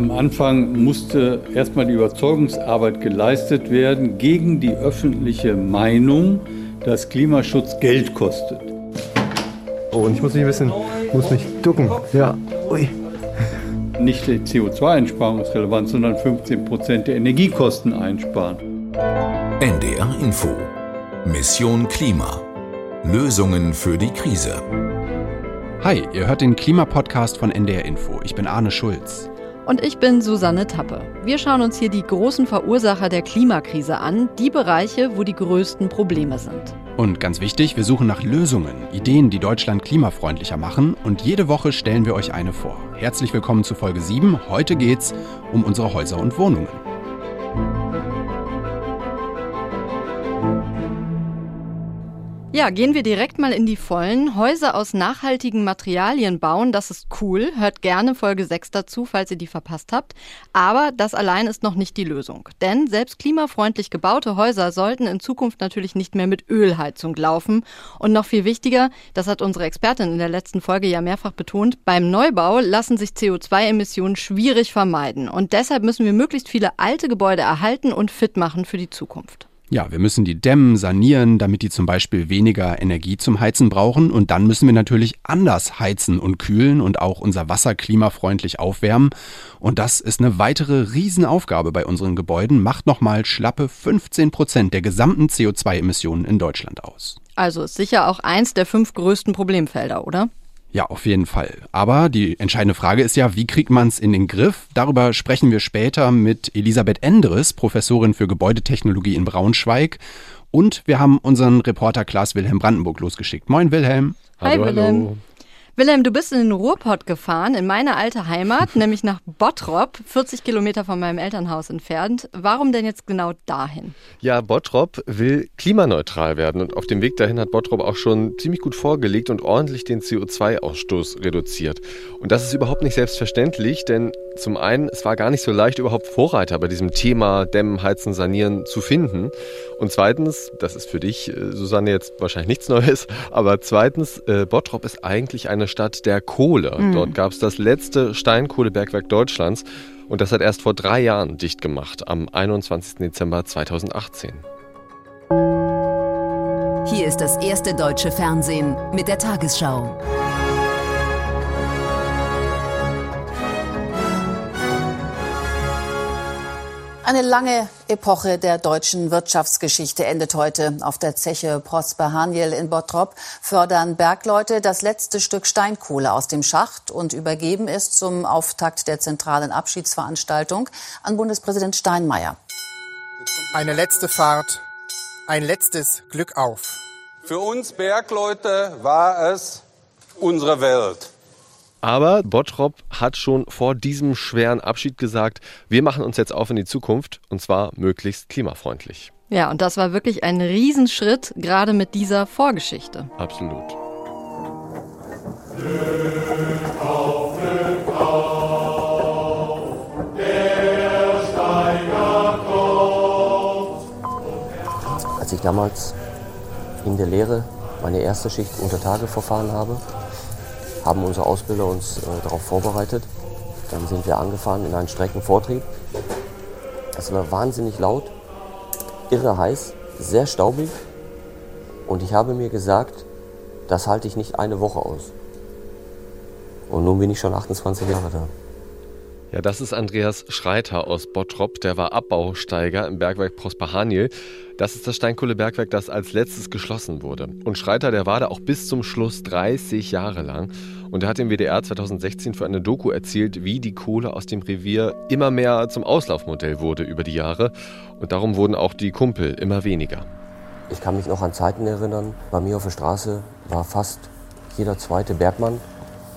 Am Anfang musste erstmal die Überzeugungsarbeit geleistet werden gegen die öffentliche Meinung, dass Klimaschutz Geld kostet. Oh, und ich muss mich ein bisschen, muss mich ducken. Ja, ui. Nicht die CO2-Einsparung ist relevant, sondern 15 Prozent der Energiekosten einsparen. NDR Info. Mission Klima. Lösungen für die Krise. Hi, ihr hört den Klimapodcast von NDR Info. Ich bin Arne Schulz. Und ich bin Susanne Tappe. Wir schauen uns hier die großen Verursacher der Klimakrise an, die Bereiche, wo die größten Probleme sind. Und ganz wichtig, wir suchen nach Lösungen, Ideen, die Deutschland klimafreundlicher machen. Und jede Woche stellen wir euch eine vor. Herzlich willkommen zu Folge 7. Heute geht's um unsere Häuser und Wohnungen. Ja, gehen wir direkt mal in die Vollen. Häuser aus nachhaltigen Materialien bauen, das ist cool. Hört gerne Folge 6 dazu, falls ihr die verpasst habt. Aber das allein ist noch nicht die Lösung. Denn selbst klimafreundlich gebaute Häuser sollten in Zukunft natürlich nicht mehr mit Ölheizung laufen. Und noch viel wichtiger, das hat unsere Expertin in der letzten Folge ja mehrfach betont, beim Neubau lassen sich CO2-Emissionen schwierig vermeiden. Und deshalb müssen wir möglichst viele alte Gebäude erhalten und fit machen für die Zukunft. Ja, wir müssen die dämmen, sanieren, damit die zum Beispiel weniger Energie zum Heizen brauchen. Und dann müssen wir natürlich anders heizen und kühlen und auch unser Wasser klimafreundlich aufwärmen. Und das ist eine weitere Riesenaufgabe bei unseren Gebäuden, macht nochmal schlappe 15 Prozent der gesamten CO2-Emissionen in Deutschland aus. Also ist sicher auch eins der fünf größten Problemfelder, oder? Ja, auf jeden Fall. Aber die entscheidende Frage ist ja, wie kriegt man es in den Griff? Darüber sprechen wir später mit Elisabeth Endres, Professorin für Gebäudetechnologie in Braunschweig. Und wir haben unseren Reporter Klaas Wilhelm Brandenburg losgeschickt. Moin Wilhelm. Hi hallo, Wilhelm. Hallo. Wilhelm, du bist in den Ruhrpott gefahren, in meine alte Heimat, nämlich nach Bottrop, 40 Kilometer von meinem Elternhaus entfernt. Warum denn jetzt genau dahin? Ja, Bottrop will klimaneutral werden und auf dem Weg dahin hat Bottrop auch schon ziemlich gut vorgelegt und ordentlich den CO2-Ausstoß reduziert. Und das ist überhaupt nicht selbstverständlich, denn zum einen, es war gar nicht so leicht, überhaupt Vorreiter bei diesem Thema Dämmen, Heizen, Sanieren zu finden. Und zweitens, das ist für dich, äh, Susanne, jetzt wahrscheinlich nichts Neues, aber zweitens, äh, Bottrop ist eigentlich eine Stadt der Kohle. Mhm. Dort gab es das letzte Steinkohlebergwerk Deutschlands und das hat erst vor drei Jahren dicht gemacht, am 21. Dezember 2018. Hier ist das erste deutsche Fernsehen mit der Tagesschau. Eine lange Epoche der deutschen Wirtschaftsgeschichte endet heute. Auf der Zeche Prosper Haniel in Bottrop fördern Bergleute das letzte Stück Steinkohle aus dem Schacht und übergeben es zum Auftakt der zentralen Abschiedsveranstaltung an Bundespräsident Steinmeier. Eine letzte Fahrt, ein letztes Glück auf. Für uns Bergleute war es unsere Welt. Aber Bottrop hat schon vor diesem schweren Abschied gesagt, wir machen uns jetzt auf in die Zukunft und zwar möglichst klimafreundlich. Ja, und das war wirklich ein Riesenschritt, gerade mit dieser Vorgeschichte. Absolut. Glück auf, Glück auf, der Steiger kommt. Als ich damals in der Lehre meine erste Schicht unter Tage verfahren habe, haben unsere Ausbilder uns äh, darauf vorbereitet. Dann sind wir angefahren in einen Streckenvortrieb. Es war wahnsinnig laut, irre heiß, sehr staubig. Und ich habe mir gesagt, das halte ich nicht eine Woche aus. Und nun bin ich schon 28 Jahre da. Ja, das ist Andreas Schreiter aus Bottrop. Der war Abbausteiger im Bergwerk Prosper Haniel. Das ist das Steinkohlebergwerk, das als letztes geschlossen wurde. Und Schreiter, der war da auch bis zum Schluss 30 Jahre lang. Und er hat im WDR 2016 für eine Doku erzählt, wie die Kohle aus dem Revier immer mehr zum Auslaufmodell wurde über die Jahre. Und darum wurden auch die Kumpel immer weniger. Ich kann mich noch an Zeiten erinnern, bei mir auf der Straße war fast jeder zweite Bergmann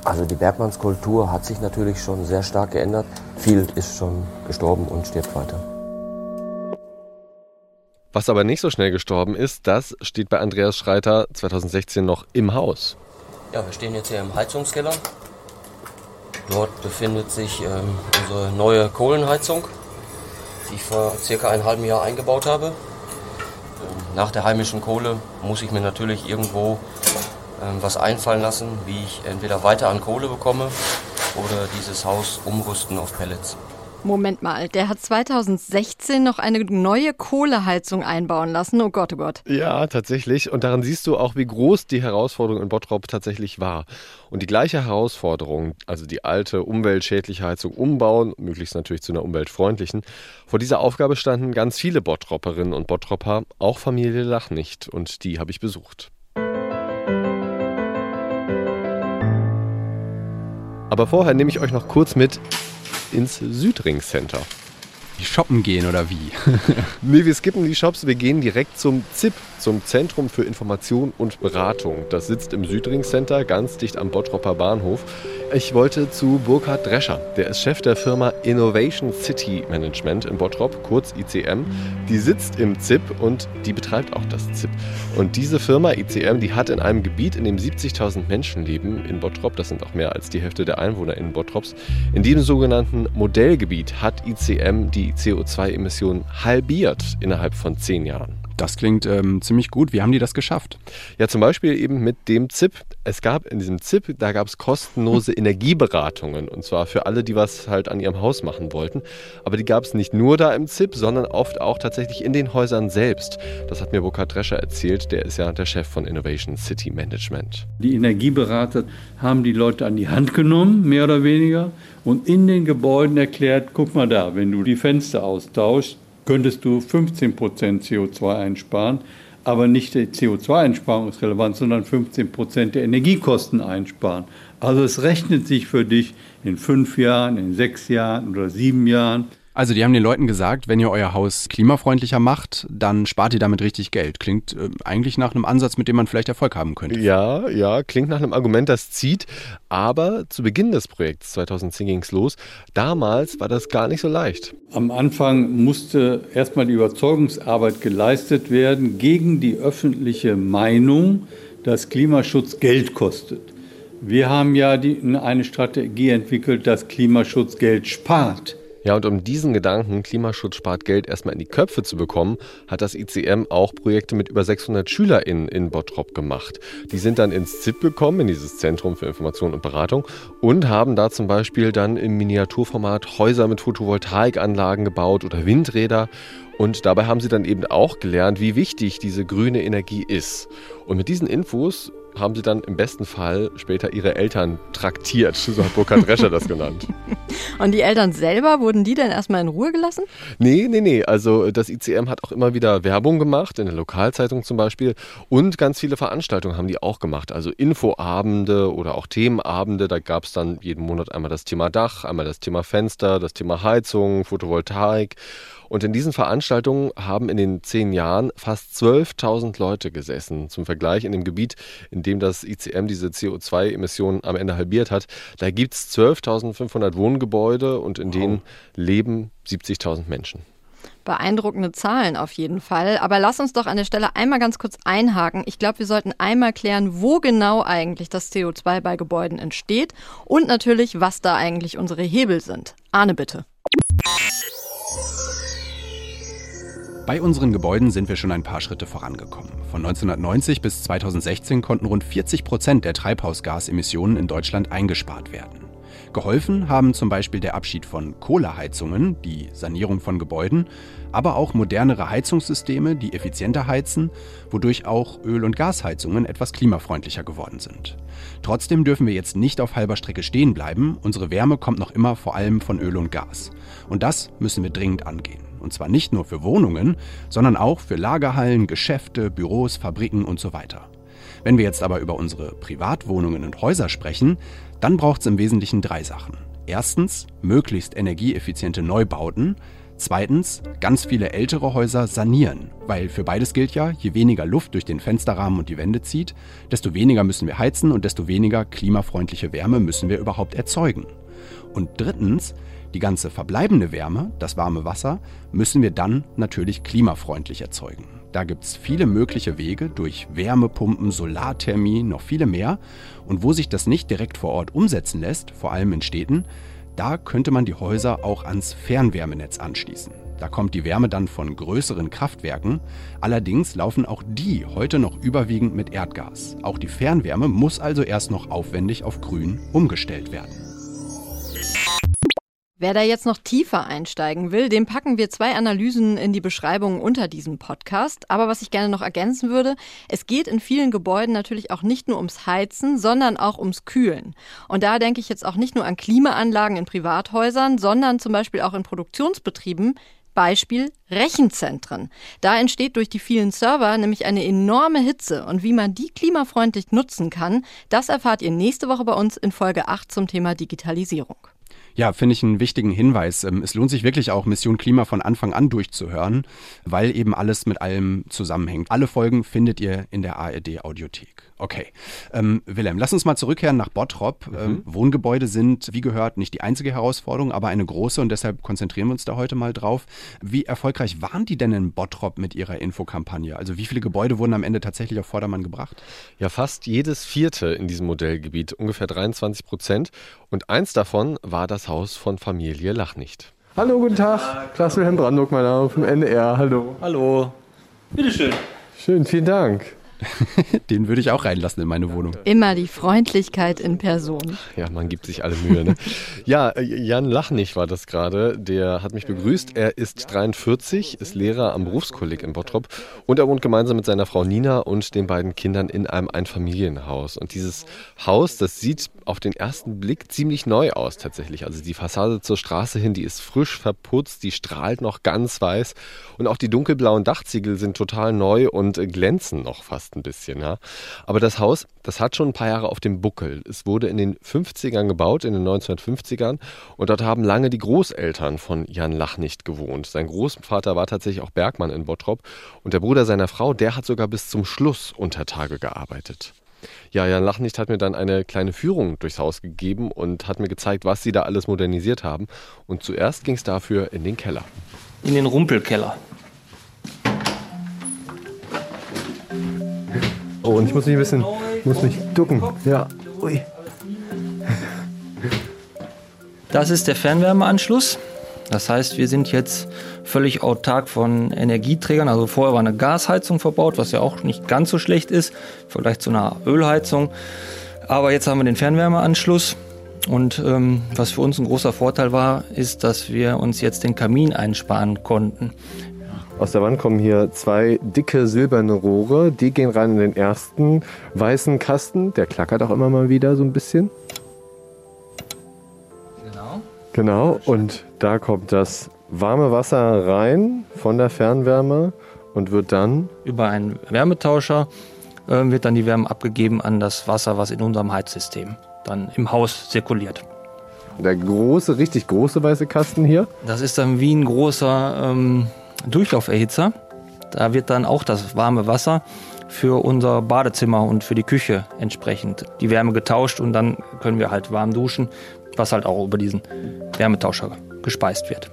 also die Bergmannskultur hat sich natürlich schon sehr stark geändert. Viel ist schon gestorben und stirbt weiter. Was aber nicht so schnell gestorben ist, das steht bei Andreas Schreiter 2016 noch im Haus. Ja, wir stehen jetzt hier im Heizungskeller. Dort befindet sich ähm, unsere neue Kohlenheizung, die ich vor circa einem halben Jahr eingebaut habe. Ähm, nach der heimischen Kohle muss ich mir natürlich irgendwo was einfallen lassen, wie ich entweder weiter an Kohle bekomme oder dieses Haus umrüsten auf Pellets. Moment mal, der hat 2016 noch eine neue Kohleheizung einbauen lassen. Oh Gott, oh Gott. Ja, tatsächlich. Und daran siehst du auch, wie groß die Herausforderung in Bottrop tatsächlich war. Und die gleiche Herausforderung, also die alte umweltschädliche Heizung umbauen, möglichst natürlich zu einer umweltfreundlichen, vor dieser Aufgabe standen ganz viele Bottropperinnen und Bottropper, auch Familie Lachnicht. Und die habe ich besucht. Aber vorher nehme ich euch noch kurz mit ins Südring Center. Shoppen gehen oder wie? nee, wir skippen die Shops, wir gehen direkt zum ZIP, zum Zentrum für Information und Beratung. Das sitzt im Südring Center, ganz dicht am Bottropper Bahnhof. Ich wollte zu Burkhard Drescher. Der ist Chef der Firma Innovation City Management in Bottrop, kurz ICM. Die sitzt im ZIP und die betreibt auch das ZIP. Und diese Firma ICM, die hat in einem Gebiet, in dem 70.000 Menschen leben, in Bottrop, das sind auch mehr als die Hälfte der Einwohner in Bottrops, in diesem sogenannten Modellgebiet hat ICM die CO2-Emissionen halbiert innerhalb von zehn Jahren. Das klingt ähm, ziemlich gut. Wie haben die das geschafft? Ja, zum Beispiel eben mit dem ZIP. Es gab in diesem ZIP, da gab es kostenlose Energieberatungen. Und zwar für alle, die was halt an ihrem Haus machen wollten. Aber die gab es nicht nur da im ZIP, sondern oft auch tatsächlich in den Häusern selbst. Das hat mir Burkhard Drescher erzählt. Der ist ja der Chef von Innovation City Management. Die Energieberater haben die Leute an die Hand genommen, mehr oder weniger, und in den Gebäuden erklärt, guck mal da, wenn du die Fenster austauschst, könntest du 15% CO2 einsparen. Aber nicht die CO2-Einsparung ist relevant, sondern 15% der Energiekosten einsparen. Also es rechnet sich für dich in fünf Jahren, in sechs Jahren oder sieben Jahren. Also die haben den Leuten gesagt, wenn ihr euer Haus klimafreundlicher macht, dann spart ihr damit richtig Geld. Klingt äh, eigentlich nach einem Ansatz, mit dem man vielleicht Erfolg haben könnte. Ja, ja, klingt nach einem Argument, das zieht. Aber zu Beginn des Projekts 2010 ging es los. Damals war das gar nicht so leicht. Am Anfang musste erstmal die Überzeugungsarbeit geleistet werden gegen die öffentliche Meinung, dass Klimaschutz Geld kostet. Wir haben ja die, eine Strategie entwickelt, dass Klimaschutz Geld spart. Ja, und um diesen Gedanken, Klimaschutz spart Geld, erstmal in die Köpfe zu bekommen, hat das ICM auch Projekte mit über 600 SchülerInnen in Bottrop gemacht. Die sind dann ins ZIP gekommen, in dieses Zentrum für Information und Beratung, und haben da zum Beispiel dann im Miniaturformat Häuser mit Photovoltaikanlagen gebaut oder Windräder. Und dabei haben sie dann eben auch gelernt, wie wichtig diese grüne Energie ist. Und mit diesen Infos haben sie dann im besten Fall später ihre Eltern traktiert. So hat Burkhard Rescher das genannt. Und die Eltern selber, wurden die denn erstmal in Ruhe gelassen? Nee, nee, nee. Also das ICM hat auch immer wieder Werbung gemacht, in der Lokalzeitung zum Beispiel. Und ganz viele Veranstaltungen haben die auch gemacht. Also Infoabende oder auch Themenabende. Da gab es dann jeden Monat einmal das Thema Dach, einmal das Thema Fenster, das Thema Heizung, Photovoltaik. Und in diesen Veranstaltungen haben in den zehn Jahren fast 12.000 Leute gesessen. Zum Vergleich in dem Gebiet, in dem das ICM diese CO2-Emissionen am Ende halbiert hat, da gibt es 12.500 Wohngebäude und in wow. denen leben 70.000 Menschen. Beeindruckende Zahlen auf jeden Fall. Aber lass uns doch an der Stelle einmal ganz kurz einhaken. Ich glaube, wir sollten einmal klären, wo genau eigentlich das CO2 bei Gebäuden entsteht und natürlich, was da eigentlich unsere Hebel sind. Arne, bitte. Bei unseren Gebäuden sind wir schon ein paar Schritte vorangekommen. Von 1990 bis 2016 konnten rund 40 Prozent der Treibhausgasemissionen in Deutschland eingespart werden. Geholfen haben zum Beispiel der Abschied von Kohleheizungen, die Sanierung von Gebäuden, aber auch modernere Heizungssysteme, die effizienter heizen, wodurch auch Öl- und Gasheizungen etwas klimafreundlicher geworden sind. Trotzdem dürfen wir jetzt nicht auf halber Strecke stehen bleiben. Unsere Wärme kommt noch immer vor allem von Öl und Gas. Und das müssen wir dringend angehen. Und zwar nicht nur für Wohnungen, sondern auch für Lagerhallen, Geschäfte, Büros, Fabriken und so weiter. Wenn wir jetzt aber über unsere Privatwohnungen und Häuser sprechen, dann braucht es im Wesentlichen drei Sachen. Erstens möglichst energieeffiziente Neubauten. Zweitens ganz viele ältere Häuser sanieren, weil für beides gilt ja, je weniger Luft durch den Fensterrahmen und die Wände zieht, desto weniger müssen wir heizen und desto weniger klimafreundliche Wärme müssen wir überhaupt erzeugen. Und drittens die ganze verbleibende Wärme, das warme Wasser, müssen wir dann natürlich klimafreundlich erzeugen. Da gibt es viele mögliche Wege durch Wärmepumpen, Solarthermie, noch viele mehr. Und wo sich das nicht direkt vor Ort umsetzen lässt, vor allem in Städten, da könnte man die Häuser auch ans Fernwärmenetz anschließen. Da kommt die Wärme dann von größeren Kraftwerken. Allerdings laufen auch die heute noch überwiegend mit Erdgas. Auch die Fernwärme muss also erst noch aufwendig auf Grün umgestellt werden. Wer da jetzt noch tiefer einsteigen will, dem packen wir zwei Analysen in die Beschreibung unter diesem Podcast. Aber was ich gerne noch ergänzen würde, es geht in vielen Gebäuden natürlich auch nicht nur ums Heizen, sondern auch ums Kühlen. Und da denke ich jetzt auch nicht nur an Klimaanlagen in Privathäusern, sondern zum Beispiel auch in Produktionsbetrieben, Beispiel Rechenzentren. Da entsteht durch die vielen Server nämlich eine enorme Hitze und wie man die klimafreundlich nutzen kann, das erfahrt ihr nächste Woche bei uns in Folge 8 zum Thema Digitalisierung. Ja, finde ich einen wichtigen Hinweis. Ähm, es lohnt sich wirklich auch, Mission Klima von Anfang an durchzuhören, weil eben alles mit allem zusammenhängt. Alle Folgen findet ihr in der ARD Audiothek. Okay. Ähm, Wilhelm, lass uns mal zurückkehren nach Bottrop. Mhm. Ähm, Wohngebäude sind, wie gehört, nicht die einzige Herausforderung, aber eine große und deshalb konzentrieren wir uns da heute mal drauf. Wie erfolgreich waren die denn in Bottrop mit ihrer Infokampagne? Also wie viele Gebäude wurden am Ende tatsächlich auf Vordermann gebracht? Ja, fast jedes vierte in diesem Modellgebiet, ungefähr 23 Prozent. Und eins davon war das Haus von Familie Lachnicht. Hallo, guten Tag. Klaas Wilhelm Brandock, mein Name vom NDR. Hallo. Hallo. Bitteschön. Schön, vielen Dank. Den würde ich auch reinlassen in meine Wohnung. Immer die Freundlichkeit in Person. Ja, man gibt sich alle Mühe. Ne? ja, äh, Jan Lachnig war das gerade. Der hat mich begrüßt. Er ist 43, ist Lehrer am Berufskolleg in Bottrop und er wohnt gemeinsam mit seiner Frau Nina und den beiden Kindern in einem Einfamilienhaus. Und dieses Haus, das sieht auf den ersten Blick ziemlich neu aus tatsächlich. Also die Fassade zur Straße hin, die ist frisch verputzt, die strahlt noch ganz weiß und auch die dunkelblauen Dachziegel sind total neu und glänzen noch fast ein bisschen, ja. Aber das Haus, das hat schon ein paar Jahre auf dem Buckel. Es wurde in den 50ern gebaut, in den 1950ern. Und dort haben lange die Großeltern von Jan Lachnicht gewohnt. Sein Großvater war tatsächlich auch Bergmann in Bottrop. Und der Bruder seiner Frau, der hat sogar bis zum Schluss unter Tage gearbeitet. Ja, Jan Lachnicht hat mir dann eine kleine Führung durchs Haus gegeben und hat mir gezeigt, was sie da alles modernisiert haben. Und zuerst ging es dafür in den Keller. In den Rumpelkeller. Oh, und ich muss mich ein bisschen, muss mich ducken. Ja, ui. Das ist der Fernwärmeanschluss. Das heißt, wir sind jetzt völlig autark von Energieträgern. Also vorher war eine Gasheizung verbaut, was ja auch nicht ganz so schlecht ist, Vergleich zu einer Ölheizung. Aber jetzt haben wir den Fernwärmeanschluss. Und ähm, was für uns ein großer Vorteil war, ist, dass wir uns jetzt den Kamin einsparen konnten. Aus der Wand kommen hier zwei dicke silberne Rohre. Die gehen rein in den ersten weißen Kasten. Der klackert auch immer mal wieder so ein bisschen. Genau. Genau. Und da kommt das warme Wasser rein von der Fernwärme und wird dann über einen Wärmetauscher äh, wird dann die Wärme abgegeben an das Wasser, was in unserem Heizsystem dann im Haus zirkuliert. Der große, richtig große weiße Kasten hier. Das ist dann wie ein großer ähm, Durchlauferhitzer. Da wird dann auch das warme Wasser für unser Badezimmer und für die Küche entsprechend die Wärme getauscht und dann können wir halt warm duschen, was halt auch über diesen Wärmetauscher gespeist wird.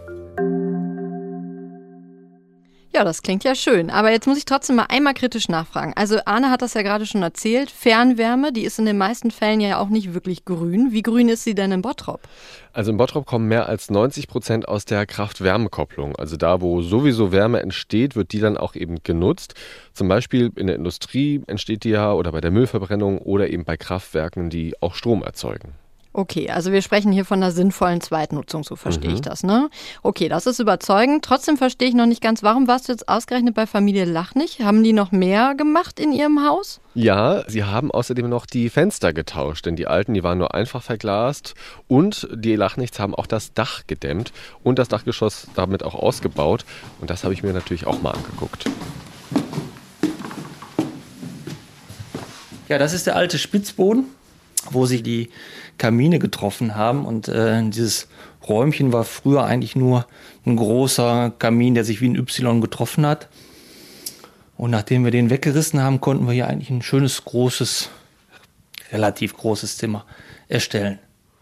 Ja, das klingt ja schön. Aber jetzt muss ich trotzdem mal einmal kritisch nachfragen. Also Arne hat das ja gerade schon erzählt. Fernwärme, die ist in den meisten Fällen ja auch nicht wirklich grün. Wie grün ist sie denn in Bottrop? Also in Bottrop kommen mehr als 90 Prozent aus der Kraft-Wärme-Kopplung. Also da, wo sowieso Wärme entsteht, wird die dann auch eben genutzt. Zum Beispiel in der Industrie entsteht die ja oder bei der Müllverbrennung oder eben bei Kraftwerken, die auch Strom erzeugen. Okay, also wir sprechen hier von einer sinnvollen Zweitnutzung, so verstehe mhm. ich das, ne? Okay, das ist überzeugend. Trotzdem verstehe ich noch nicht ganz, warum warst du jetzt ausgerechnet bei Familie Lachnig? Haben die noch mehr gemacht in ihrem Haus? Ja, sie haben außerdem noch die Fenster getauscht, denn die alten, die waren nur einfach verglast und die Lachnichts haben auch das Dach gedämmt und das Dachgeschoss damit auch ausgebaut und das habe ich mir natürlich auch mal angeguckt. Ja, das ist der alte Spitzboden, wo sich die Kamine getroffen haben. Und äh, dieses Räumchen war früher eigentlich nur ein großer Kamin, der sich wie ein Y getroffen hat. Und nachdem wir den weggerissen haben, konnten wir hier eigentlich ein schönes, großes, relativ großes Zimmer erstellen.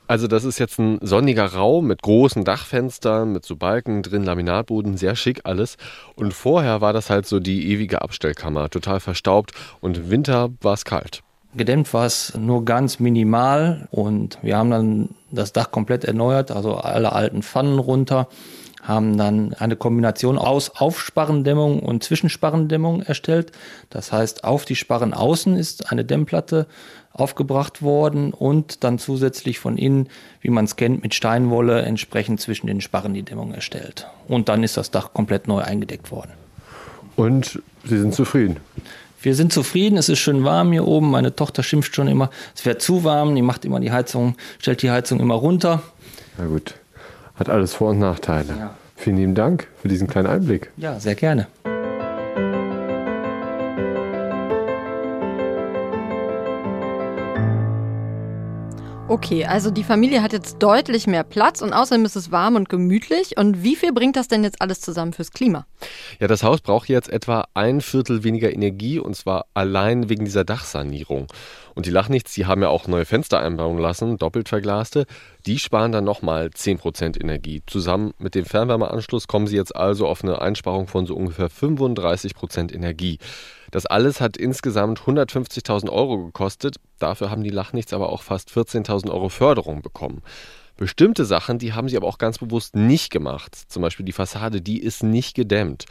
Also das ist jetzt ein sonniger Raum mit großen Dachfenstern, mit so Balken drin, Laminatboden, sehr schick alles. Und vorher war das halt so die ewige Abstellkammer, total verstaubt und Winter war es kalt. Gedämmt war es nur ganz minimal und wir haben dann das Dach komplett erneuert, also alle alten Pfannen runter, haben dann eine Kombination aus Aufsparrendämmung und Zwischensparrendämmung erstellt. Das heißt, auf die Sparren außen ist eine Dämmplatte aufgebracht worden und dann zusätzlich von innen, wie man es kennt, mit Steinwolle entsprechend zwischen den Sparren die Dämmung erstellt. Und dann ist das Dach komplett neu eingedeckt worden. Und Sie sind zufrieden? Wir sind zufrieden, es ist schön warm hier oben. Meine Tochter schimpft schon immer, es wäre zu warm, die macht immer die Heizung, stellt die Heizung immer runter. Na gut, hat alles Vor- und Nachteile. Ja. Vielen lieben Dank für diesen kleinen Einblick. Ja, sehr gerne. Okay, also die Familie hat jetzt deutlich mehr Platz und außerdem ist es warm und gemütlich. Und wie viel bringt das denn jetzt alles zusammen fürs Klima? Ja, das Haus braucht jetzt etwa ein Viertel weniger Energie und zwar allein wegen dieser Dachsanierung. Und die Lachnichts, die haben ja auch neue Fenster einbauen lassen, doppelt verglaste. Die sparen dann nochmal 10% Energie. Zusammen mit dem Fernwärmeanschluss kommen sie jetzt also auf eine Einsparung von so ungefähr 35% Energie. Das alles hat insgesamt 150.000 Euro gekostet. Dafür haben die Lachnichts aber auch fast 14.000 Euro Förderung bekommen. Bestimmte Sachen, die haben sie aber auch ganz bewusst nicht gemacht. Zum Beispiel die Fassade, die ist nicht gedämmt.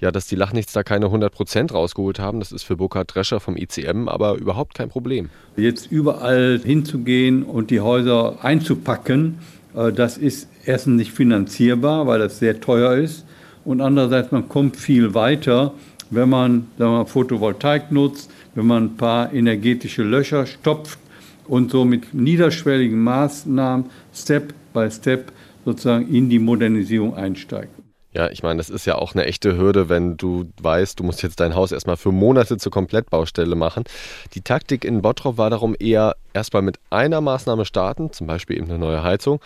Ja, dass die Lachnichts da keine 100% rausgeholt haben, das ist für Burkhard Drescher vom ICM aber überhaupt kein Problem. Jetzt überall hinzugehen und die Häuser einzupacken, äh, das ist erstens nicht finanzierbar, weil das sehr teuer ist. Und andererseits, man kommt viel weiter, wenn man wir, Photovoltaik nutzt, wenn man ein paar energetische Löcher stopft und so mit niederschwelligen Maßnahmen Step by Step sozusagen in die Modernisierung einsteigt. Ja, ich meine, das ist ja auch eine echte Hürde, wenn du weißt, du musst jetzt dein Haus erstmal für Monate zur Komplettbaustelle machen. Die Taktik in Bottrop war darum eher erstmal mit einer Maßnahme starten, zum Beispiel eben eine neue Heizung.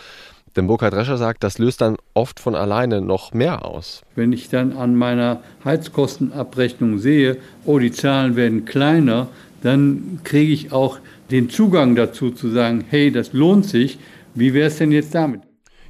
Denn Burkhard Drescher sagt, das löst dann oft von alleine noch mehr aus. Wenn ich dann an meiner Heizkostenabrechnung sehe, oh, die Zahlen werden kleiner, dann kriege ich auch den Zugang dazu zu sagen, hey, das lohnt sich. Wie wäre es denn jetzt damit?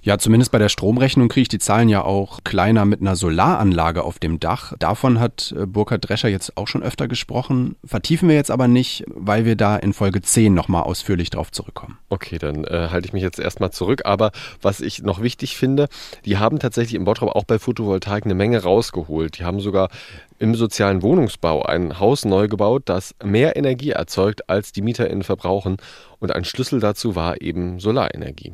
Ja, zumindest bei der Stromrechnung kriege ich die Zahlen ja auch kleiner mit einer Solaranlage auf dem Dach. Davon hat äh, Burkhard Drescher jetzt auch schon öfter gesprochen. Vertiefen wir jetzt aber nicht, weil wir da in Folge 10 nochmal ausführlich drauf zurückkommen. Okay, dann äh, halte ich mich jetzt erstmal zurück. Aber was ich noch wichtig finde, die haben tatsächlich im Bottrop auch bei Photovoltaik eine Menge rausgeholt. Die haben sogar im sozialen Wohnungsbau ein Haus neu gebaut, das mehr Energie erzeugt, als die MieterInnen verbrauchen. Und ein Schlüssel dazu war eben Solarenergie.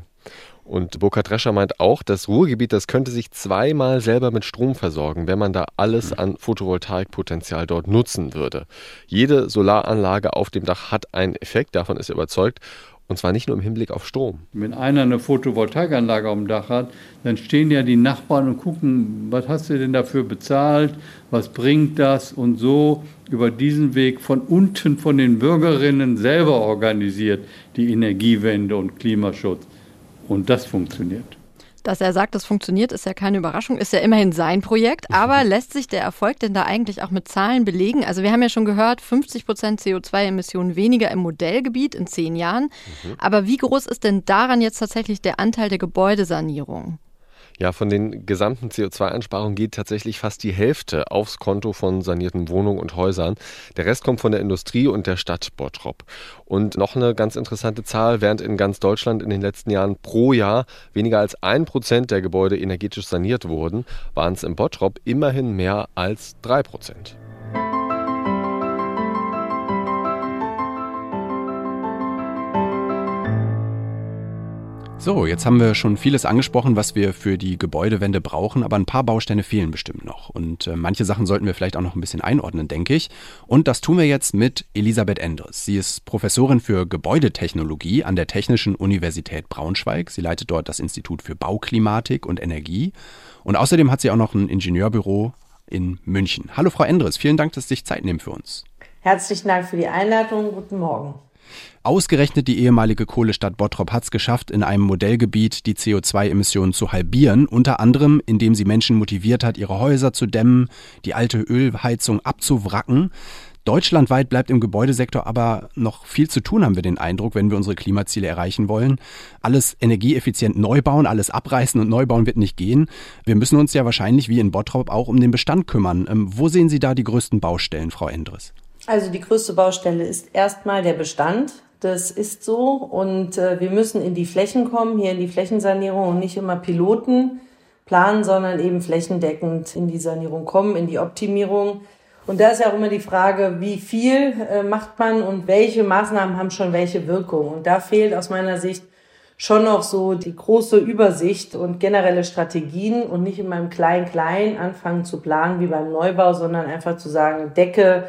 Und Burkhard Drescher meint auch, das Ruhrgebiet, das könnte sich zweimal selber mit Strom versorgen, wenn man da alles an Photovoltaikpotenzial dort nutzen würde. Jede Solaranlage auf dem Dach hat einen Effekt, davon ist er überzeugt. Und zwar nicht nur im Hinblick auf Strom. Wenn einer eine Photovoltaikanlage auf dem Dach hat, dann stehen ja die Nachbarn und gucken, was hast du denn dafür bezahlt, was bringt das und so über diesen Weg von unten von den Bürgerinnen selber organisiert die Energiewende und Klimaschutz. Und das funktioniert. Dass er sagt, das funktioniert, ist ja keine Überraschung, ist ja immerhin sein Projekt. Aber lässt sich der Erfolg denn da eigentlich auch mit Zahlen belegen? Also wir haben ja schon gehört, 50 Prozent CO2-Emissionen weniger im Modellgebiet in zehn Jahren. Mhm. Aber wie groß ist denn daran jetzt tatsächlich der Anteil der Gebäudesanierung? Ja, von den gesamten CO2-Einsparungen geht tatsächlich fast die Hälfte aufs Konto von sanierten Wohnungen und Häusern. Der Rest kommt von der Industrie und der Stadt Bottrop. Und noch eine ganz interessante Zahl, während in ganz Deutschland in den letzten Jahren pro Jahr weniger als ein Prozent der Gebäude energetisch saniert wurden, waren es im Bottrop immerhin mehr als drei Prozent. So, jetzt haben wir schon vieles angesprochen, was wir für die Gebäudewende brauchen, aber ein paar Bausteine fehlen bestimmt noch. Und äh, manche Sachen sollten wir vielleicht auch noch ein bisschen einordnen, denke ich. Und das tun wir jetzt mit Elisabeth Endres. Sie ist Professorin für Gebäudetechnologie an der Technischen Universität Braunschweig. Sie leitet dort das Institut für Bauklimatik und Energie. Und außerdem hat sie auch noch ein Ingenieurbüro in München. Hallo Frau Endres, vielen Dank, dass Sie sich Zeit nehmen für uns. Herzlichen Dank für die Einladung. Guten Morgen. Ausgerechnet die ehemalige Kohlestadt Bottrop hat es geschafft, in einem Modellgebiet die CO2-Emissionen zu halbieren, unter anderem indem sie Menschen motiviert hat, ihre Häuser zu dämmen, die alte Ölheizung abzuwracken. Deutschlandweit bleibt im Gebäudesektor aber noch viel zu tun, haben wir den Eindruck, wenn wir unsere Klimaziele erreichen wollen. Alles energieeffizient neu bauen, alles abreißen und neu bauen wird nicht gehen. Wir müssen uns ja wahrscheinlich wie in Bottrop auch um den Bestand kümmern. Ähm, wo sehen Sie da die größten Baustellen, Frau Endres? Also die größte Baustelle ist erstmal der Bestand. Das ist so und äh, wir müssen in die Flächen kommen, hier in die Flächensanierung und nicht immer Piloten planen, sondern eben flächendeckend in die Sanierung kommen, in die Optimierung. Und da ist ja auch immer die Frage, wie viel äh, macht man und welche Maßnahmen haben schon welche Wirkung. Und da fehlt aus meiner Sicht schon noch so die große Übersicht und generelle Strategien und nicht in meinem Klein-Klein anfangen zu planen wie beim Neubau, sondern einfach zu sagen, Decke,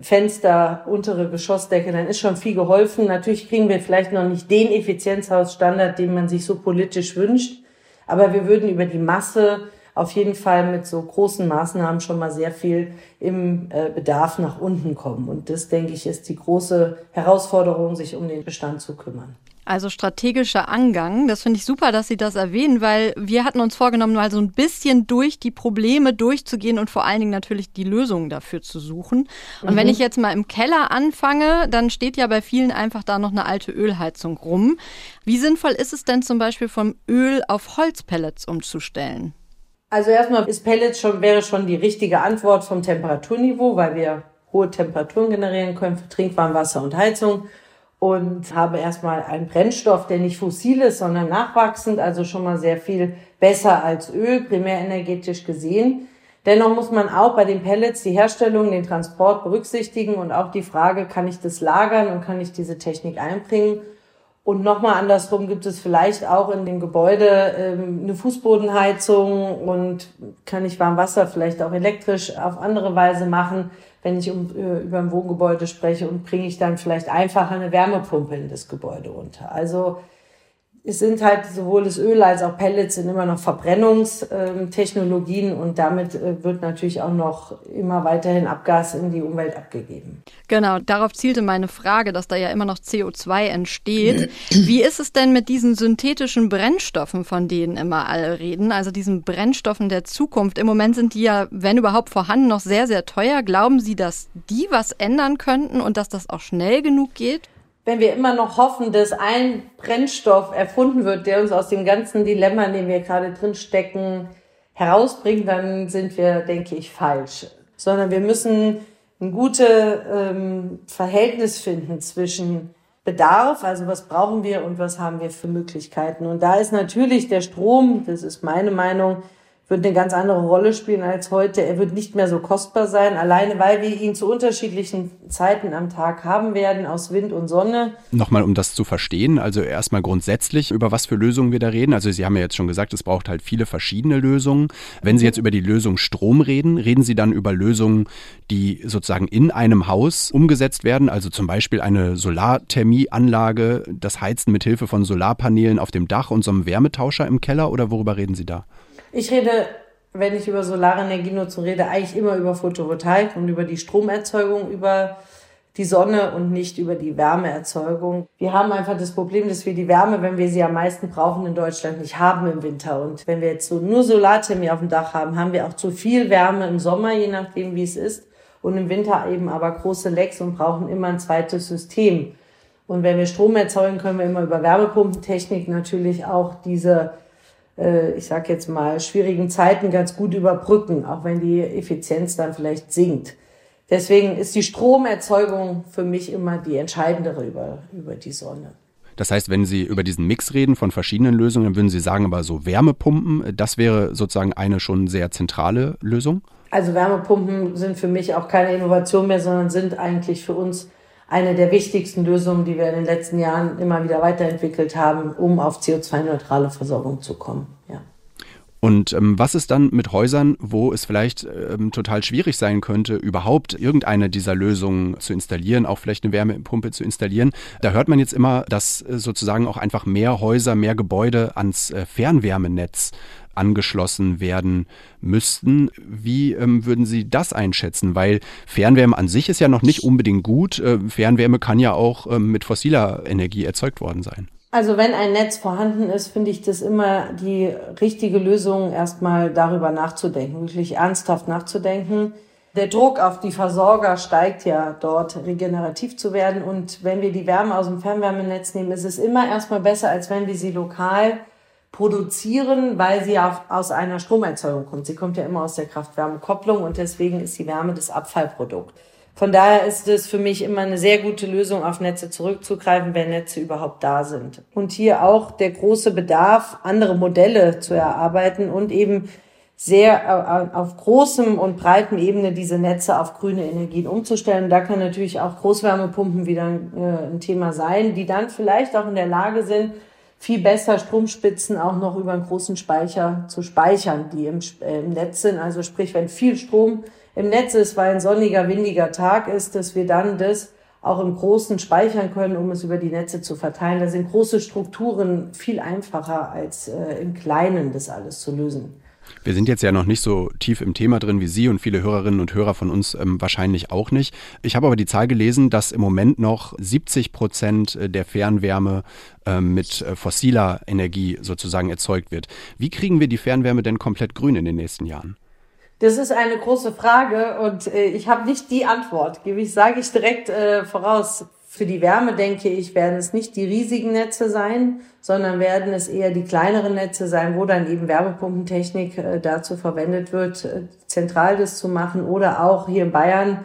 Fenster, untere Geschossdecke, dann ist schon viel geholfen. Natürlich kriegen wir vielleicht noch nicht den Effizienzhausstandard, den man sich so politisch wünscht, aber wir würden über die Masse auf jeden Fall mit so großen Maßnahmen schon mal sehr viel im äh, Bedarf nach unten kommen. Und das, denke ich, ist die große Herausforderung, sich um den Bestand zu kümmern. Also strategischer Angang, das finde ich super, dass Sie das erwähnen, weil wir hatten uns vorgenommen, mal so ein bisschen durch die Probleme durchzugehen und vor allen Dingen natürlich die Lösungen dafür zu suchen. Und mhm. wenn ich jetzt mal im Keller anfange, dann steht ja bei vielen einfach da noch eine alte Ölheizung rum. Wie sinnvoll ist es denn zum Beispiel vom Öl auf Holzpellets umzustellen? Also erstmal ist Pellets schon, wäre schon die richtige Antwort vom Temperaturniveau, weil wir hohe Temperaturen generieren können für Trinkwasser und Heizung und habe erstmal einen Brennstoff, der nicht fossil ist, sondern nachwachsend, also schon mal sehr viel besser als Öl, primärenergetisch gesehen. Dennoch muss man auch bei den Pellets die Herstellung, den Transport berücksichtigen und auch die Frage, kann ich das lagern und kann ich diese Technik einbringen? Und nochmal andersrum gibt es vielleicht auch in dem Gebäude ähm, eine Fußbodenheizung und kann ich Warmwasser vielleicht auch elektrisch auf andere Weise machen wenn ich um, äh, über ein Wohngebäude spreche und bringe ich dann vielleicht einfacher eine Wärmepumpe in das Gebäude unter. Also es sind halt sowohl das Öl als auch Pellets sind immer noch Verbrennungstechnologien und damit äh, wird natürlich auch noch immer weiterhin Abgas in die Umwelt abgegeben. Genau, darauf zielte meine Frage, dass da ja immer noch CO2 entsteht. Wie ist es denn mit diesen synthetischen Brennstoffen, von denen immer alle reden, also diesen Brennstoffen der Zukunft? Im Moment sind die ja, wenn überhaupt vorhanden, noch sehr, sehr teuer. Glauben Sie, dass die was ändern könnten und dass das auch schnell genug geht? Wenn wir immer noch hoffen, dass ein Brennstoff erfunden wird, der uns aus dem ganzen Dilemma, in dem wir gerade drin stecken, herausbringt, dann sind wir, denke ich, falsch. Sondern wir müssen ein gutes ähm, Verhältnis finden zwischen Bedarf, also was brauchen wir und was haben wir für Möglichkeiten. Und da ist natürlich der Strom, das ist meine Meinung, wird eine ganz andere Rolle spielen als heute. Er wird nicht mehr so kostbar sein, alleine weil wir ihn zu unterschiedlichen Zeiten am Tag haben werden, aus Wind und Sonne. Nochmal, um das zu verstehen, also erstmal grundsätzlich, über was für Lösungen wir da reden. Also Sie haben ja jetzt schon gesagt, es braucht halt viele verschiedene Lösungen. Wenn Sie jetzt über die Lösung Strom reden, reden Sie dann über Lösungen, die sozusagen in einem Haus umgesetzt werden, also zum Beispiel eine Solarthermieanlage, das Heizen mit Hilfe von Solarpanelen auf dem Dach und so einem Wärmetauscher im Keller oder worüber reden Sie da? Ich rede, wenn ich über Solarenergienutzung rede, eigentlich immer über Photovoltaik und über die Stromerzeugung, über die Sonne und nicht über die Wärmeerzeugung. Wir haben einfach das Problem, dass wir die Wärme, wenn wir sie am meisten brauchen, in Deutschland nicht haben im Winter. Und wenn wir jetzt so nur Solarthermie auf dem Dach haben, haben wir auch zu viel Wärme im Sommer, je nachdem wie es ist. Und im Winter eben aber große Lecks und brauchen immer ein zweites System. Und wenn wir Strom erzeugen, können wir immer über Wärmepumpentechnik natürlich auch diese äh, ich sage jetzt mal, schwierigen Zeiten ganz gut überbrücken, auch wenn die Effizienz dann vielleicht sinkt. Deswegen ist die Stromerzeugung für mich immer die entscheidendere über, über die Sonne. Das heißt, wenn Sie über diesen Mix reden von verschiedenen Lösungen, dann würden Sie sagen, aber so Wärmepumpen, das wäre sozusagen eine schon sehr zentrale Lösung? Also Wärmepumpen sind für mich auch keine Innovation mehr, sondern sind eigentlich für uns eine der wichtigsten Lösungen, die wir in den letzten Jahren immer wieder weiterentwickelt haben, um auf CO2-neutrale Versorgung zu kommen. Ja. Und ähm, was ist dann mit Häusern, wo es vielleicht ähm, total schwierig sein könnte, überhaupt irgendeine dieser Lösungen zu installieren, auch vielleicht eine Wärmepumpe zu installieren? Da hört man jetzt immer, dass äh, sozusagen auch einfach mehr Häuser, mehr Gebäude ans äh, Fernwärmenetz angeschlossen werden müssten. Wie ähm, würden Sie das einschätzen? Weil Fernwärme an sich ist ja noch nicht unbedingt gut. Äh, Fernwärme kann ja auch ähm, mit fossiler Energie erzeugt worden sein. Also wenn ein Netz vorhanden ist, finde ich das immer die richtige Lösung, erstmal darüber nachzudenken, wirklich ernsthaft nachzudenken. Der Druck auf die Versorger steigt ja dort, regenerativ zu werden. Und wenn wir die Wärme aus dem Fernwärmenetz nehmen, ist es immer erstmal besser, als wenn wir sie lokal produzieren, weil sie auf, aus einer Stromerzeugung kommt. Sie kommt ja immer aus der Kraft-Wärme-Kopplung und deswegen ist die Wärme das Abfallprodukt. Von daher ist es für mich immer eine sehr gute Lösung, auf Netze zurückzugreifen, wenn Netze überhaupt da sind. Und hier auch der große Bedarf, andere Modelle zu erarbeiten und eben sehr auf großem und breitem Ebene diese Netze auf grüne Energien umzustellen. Da kann natürlich auch Großwärmepumpen wieder äh, ein Thema sein, die dann vielleicht auch in der Lage sind, viel besser Stromspitzen auch noch über einen großen Speicher zu speichern, die im, äh, im Netz sind. Also sprich, wenn viel Strom im Netz ist, weil ein sonniger, windiger Tag ist, dass wir dann das auch im Großen speichern können, um es über die Netze zu verteilen. Da sind große Strukturen viel einfacher als äh, im Kleinen das alles zu lösen. Wir sind jetzt ja noch nicht so tief im Thema drin wie Sie und viele Hörerinnen und Hörer von uns ähm, wahrscheinlich auch nicht. Ich habe aber die Zahl gelesen, dass im Moment noch 70 Prozent der Fernwärme äh, mit fossiler Energie sozusagen erzeugt wird. Wie kriegen wir die Fernwärme denn komplett grün in den nächsten Jahren? Das ist eine große Frage und äh, ich habe nicht die Antwort. Gebe ich, sage ich direkt äh, voraus. Für die Wärme, denke ich, werden es nicht die riesigen Netze sein, sondern werden es eher die kleineren Netze sein, wo dann eben Wärmepumpentechnik äh, dazu verwendet wird, äh, zentral das zu machen oder auch hier in Bayern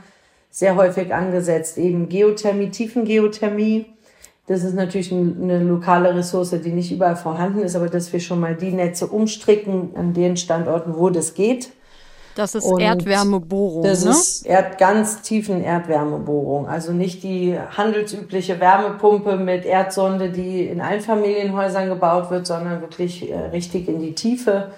sehr häufig angesetzt, eben Geothermie, Tiefengeothermie. Das ist natürlich eine lokale Ressource, die nicht überall vorhanden ist, aber dass wir schon mal die Netze umstricken an den Standorten, wo das geht das ist und Erdwärmebohrung. Das ne? ist Erd, ganz tiefen Erdwärmebohrung. Also nicht die handelsübliche Wärmepumpe mit Erdsonde, die in Einfamilienhäusern gebaut wird, sondern wirklich äh, richtig in die Tiefe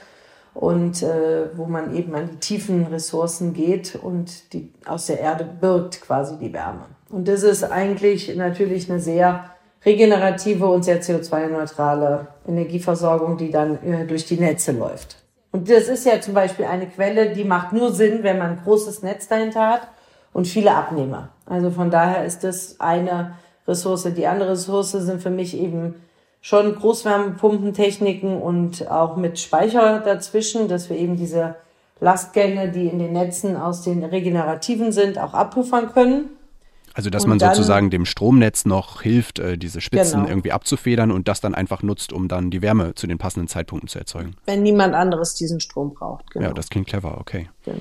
und äh, wo man eben an die tiefen Ressourcen geht und die aus der Erde birgt quasi die Wärme. Und das ist eigentlich natürlich eine sehr regenerative und sehr CO2-neutrale Energieversorgung, die dann äh, durch die Netze läuft. Und das ist ja zum Beispiel eine Quelle, die macht nur Sinn, wenn man ein großes Netz dahinter hat und viele Abnehmer. Also von daher ist das eine Ressource. Die andere Ressource sind für mich eben schon Großwärmepumpentechniken und auch mit Speicher dazwischen, dass wir eben diese Lastgänge, die in den Netzen aus den regenerativen sind, auch abpuffern können. Also dass und man sozusagen dem Stromnetz noch hilft, äh, diese Spitzen genau. irgendwie abzufedern und das dann einfach nutzt, um dann die Wärme zu den passenden Zeitpunkten zu erzeugen. Wenn niemand anderes diesen Strom braucht. Genau. Ja, das klingt clever, okay. Genau.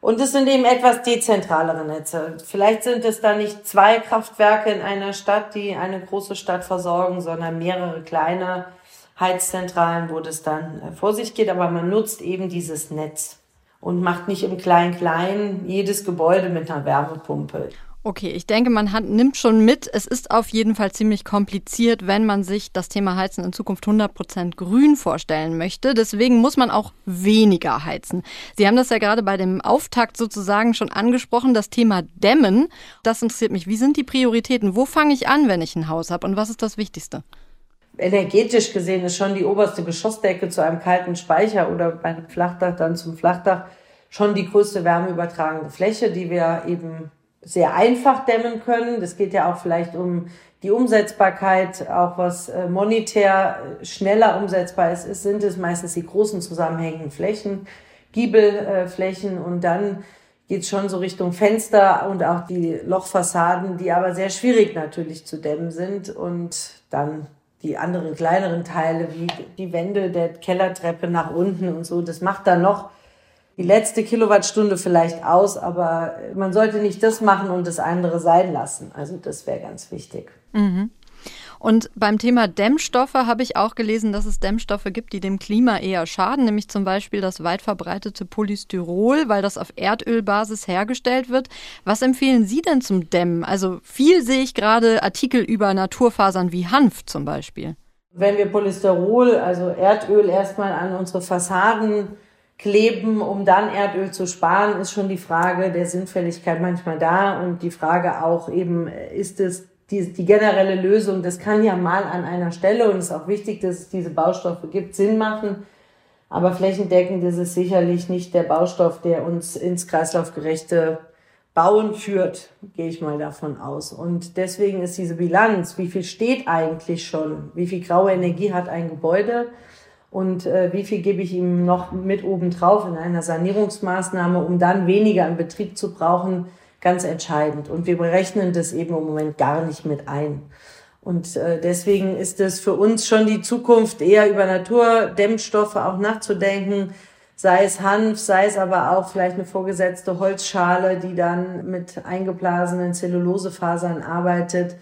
Und es sind eben etwas dezentralere Netze. Vielleicht sind es da nicht zwei Kraftwerke in einer Stadt, die eine große Stadt versorgen, sondern mehrere kleine Heizzentralen, wo das dann äh, vor sich geht. Aber man nutzt eben dieses Netz und macht nicht im Klein-Klein jedes Gebäude mit einer Wärmepumpe. Okay, ich denke, man hat, nimmt schon mit, es ist auf jeden Fall ziemlich kompliziert, wenn man sich das Thema Heizen in Zukunft 100% grün vorstellen möchte. Deswegen muss man auch weniger heizen. Sie haben das ja gerade bei dem Auftakt sozusagen schon angesprochen, das Thema Dämmen. Das interessiert mich. Wie sind die Prioritäten? Wo fange ich an, wenn ich ein Haus habe? Und was ist das Wichtigste? Energetisch gesehen ist schon die oberste Geschossdecke zu einem kalten Speicher oder bei einem Flachdach dann zum Flachdach schon die größte wärmeübertragende Fläche, die wir eben sehr einfach dämmen können. Das geht ja auch vielleicht um die Umsetzbarkeit, auch was äh, monetär äh, schneller umsetzbar ist, ist sind es meistens die großen zusammenhängenden Flächen, Giebelflächen und dann geht schon so Richtung Fenster und auch die Lochfassaden, die aber sehr schwierig natürlich zu dämmen sind und dann die anderen kleineren Teile wie die Wände der Kellertreppe nach unten und so, das macht dann noch die letzte Kilowattstunde vielleicht aus, aber man sollte nicht das machen und das andere sein lassen. Also das wäre ganz wichtig. Mhm. Und beim Thema Dämmstoffe habe ich auch gelesen, dass es Dämmstoffe gibt, die dem Klima eher schaden, nämlich zum Beispiel das weit verbreitete Polystyrol, weil das auf Erdölbasis hergestellt wird. Was empfehlen Sie denn zum Dämmen? Also viel sehe ich gerade Artikel über Naturfasern wie Hanf zum Beispiel. Wenn wir Polystyrol, also Erdöl, erstmal an unsere Fassaden kleben, um dann Erdöl zu sparen, ist schon die Frage der Sinnfälligkeit manchmal da und die Frage auch eben, ist es die, die generelle Lösung, das kann ja mal an einer Stelle und es ist auch wichtig, dass es diese Baustoffe gibt, Sinn machen. Aber flächendeckend ist es sicherlich nicht der Baustoff, der uns ins kreislaufgerechte Bauen führt, gehe ich mal davon aus. Und deswegen ist diese Bilanz, wie viel steht eigentlich schon, wie viel graue Energie hat ein Gebäude, und äh, wie viel gebe ich ihm noch mit oben drauf in einer Sanierungsmaßnahme, um dann weniger im Betrieb zu brauchen, ganz entscheidend. Und wir berechnen das eben im Moment gar nicht mit ein. Und äh, deswegen ist es für uns schon die Zukunft, eher über Naturdämmstoffe auch nachzudenken, sei es Hanf, sei es aber auch vielleicht eine vorgesetzte Holzschale, die dann mit eingeblasenen Zellulosefasern arbeitet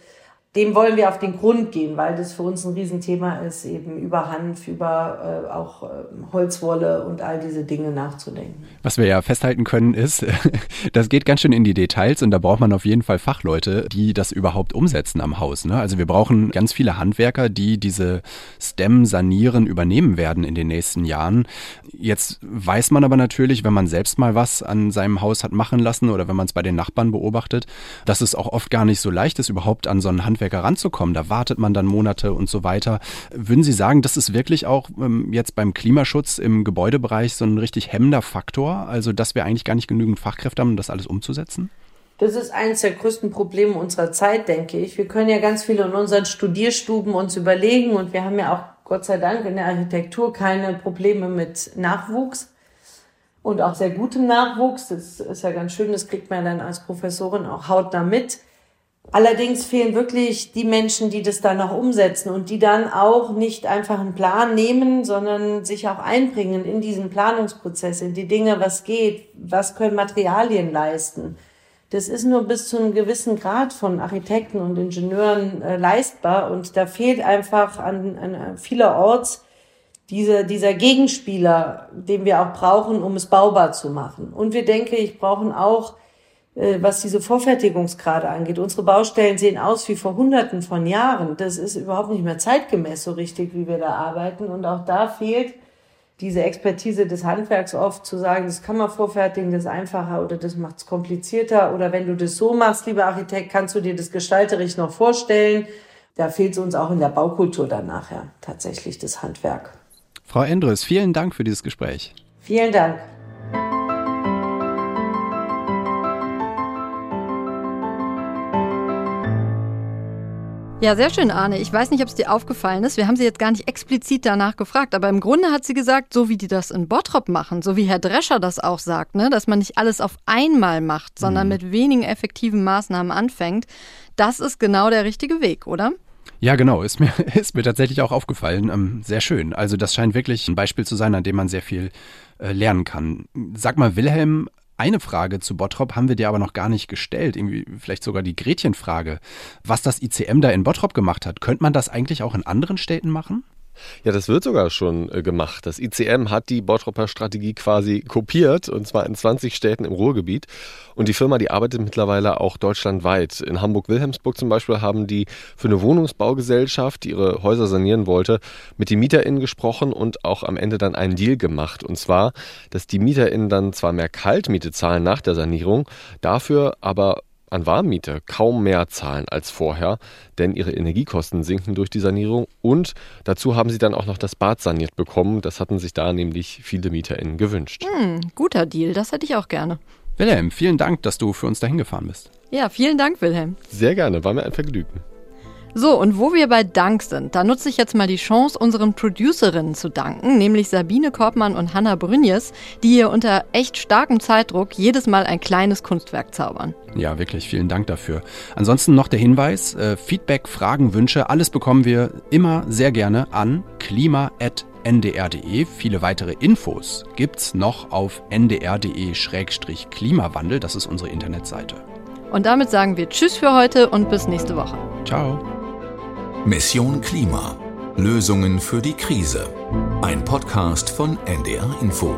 dem wollen wir auf den Grund gehen, weil das für uns ein Riesenthema ist, eben über Hanf, über äh, auch äh, Holzwolle und all diese Dinge nachzudenken. Was wir ja festhalten können ist, das geht ganz schön in die Details und da braucht man auf jeden Fall Fachleute, die das überhaupt umsetzen am Haus. Ne? Also wir brauchen ganz viele Handwerker, die diese STEM sanieren, übernehmen werden in den nächsten Jahren. Jetzt weiß man aber natürlich, wenn man selbst mal was an seinem Haus hat machen lassen oder wenn man es bei den Nachbarn beobachtet, dass es auch oft gar nicht so leicht ist, überhaupt an so einen Handwerker Handwerker ranzukommen. Da wartet man dann Monate und so weiter. Würden Sie sagen, das ist wirklich auch ähm, jetzt beim Klimaschutz im Gebäudebereich so ein richtig hemmender Faktor? Also, dass wir eigentlich gar nicht genügend Fachkräfte haben, um das alles umzusetzen? Das ist eines der größten Probleme unserer Zeit, denke ich. Wir können ja ganz viel in unseren Studierstuben uns überlegen und wir haben ja auch Gott sei Dank in der Architektur keine Probleme mit Nachwuchs und auch sehr gutem Nachwuchs. Das ist ja ganz schön, das kriegt man dann als Professorin auch hautnah mit. Allerdings fehlen wirklich die Menschen, die das dann auch umsetzen und die dann auch nicht einfach einen Plan nehmen, sondern sich auch einbringen in diesen Planungsprozess, in die Dinge, was geht, was können Materialien leisten. Das ist nur bis zu einem gewissen Grad von Architekten und Ingenieuren äh, leistbar und da fehlt einfach an, an vielerorts dieser, dieser Gegenspieler, den wir auch brauchen, um es baubar zu machen. Und wir denke ich brauchen auch was diese Vorfertigungsgrade angeht. Unsere Baustellen sehen aus wie vor Hunderten von Jahren. Das ist überhaupt nicht mehr zeitgemäß so richtig, wie wir da arbeiten. Und auch da fehlt diese Expertise des Handwerks oft zu sagen, das kann man vorfertigen, das ist einfacher oder das macht es komplizierter. Oder wenn du das so machst, lieber Architekt, kannst du dir das gestalterisch noch vorstellen. Da fehlt es uns auch in der Baukultur dann nachher tatsächlich das Handwerk. Frau Endres, vielen Dank für dieses Gespräch. Vielen Dank. Ja, sehr schön, Arne. Ich weiß nicht, ob es dir aufgefallen ist. Wir haben sie jetzt gar nicht explizit danach gefragt, aber im Grunde hat sie gesagt, so wie die das in Bottrop machen, so wie Herr Drescher das auch sagt, ne, dass man nicht alles auf einmal macht, sondern mhm. mit wenigen effektiven Maßnahmen anfängt, das ist genau der richtige Weg, oder? Ja, genau, ist mir, ist mir tatsächlich auch aufgefallen. Ähm, sehr schön. Also das scheint wirklich ein Beispiel zu sein, an dem man sehr viel äh, lernen kann. Sag mal, Wilhelm, eine Frage zu Bottrop haben wir dir aber noch gar nicht gestellt, irgendwie vielleicht sogar die Gretchenfrage. Was das ICM da in Bottrop gemacht hat, könnte man das eigentlich auch in anderen Städten machen? Ja, das wird sogar schon äh, gemacht. Das ICM hat die Bottropper Strategie quasi kopiert und zwar in 20 Städten im Ruhrgebiet. Und die Firma, die arbeitet mittlerweile auch deutschlandweit. In Hamburg-Wilhelmsburg zum Beispiel haben die für eine Wohnungsbaugesellschaft, die ihre Häuser sanieren wollte, mit den MieterInnen gesprochen und auch am Ende dann einen Deal gemacht. Und zwar, dass die MieterInnen dann zwar mehr Kaltmiete zahlen nach der Sanierung, dafür aber an Warmmiete kaum mehr zahlen als vorher, denn ihre Energiekosten sinken durch die Sanierung und dazu haben sie dann auch noch das Bad saniert bekommen. Das hatten sich da nämlich viele MieterInnen gewünscht. Hm, guter Deal, das hätte ich auch gerne. Wilhelm, vielen Dank, dass du für uns dahin gefahren bist. Ja, vielen Dank, Wilhelm. Sehr gerne, war mir ein Vergnügen. So, und wo wir bei Dank sind, da nutze ich jetzt mal die Chance, unseren Producerinnen zu danken, nämlich Sabine Korbmann und Hanna Brünjes, die hier unter echt starkem Zeitdruck jedes Mal ein kleines Kunstwerk zaubern. Ja, wirklich, vielen Dank dafür. Ansonsten noch der Hinweis, äh, Feedback, Fragen, Wünsche, alles bekommen wir immer sehr gerne an klima.ndr.de. Viele weitere Infos gibt's noch auf ndr.de-klimawandel, das ist unsere Internetseite. Und damit sagen wir Tschüss für heute und bis nächste Woche. Ciao. Mission Klima. Lösungen für die Krise. Ein Podcast von NDR Info.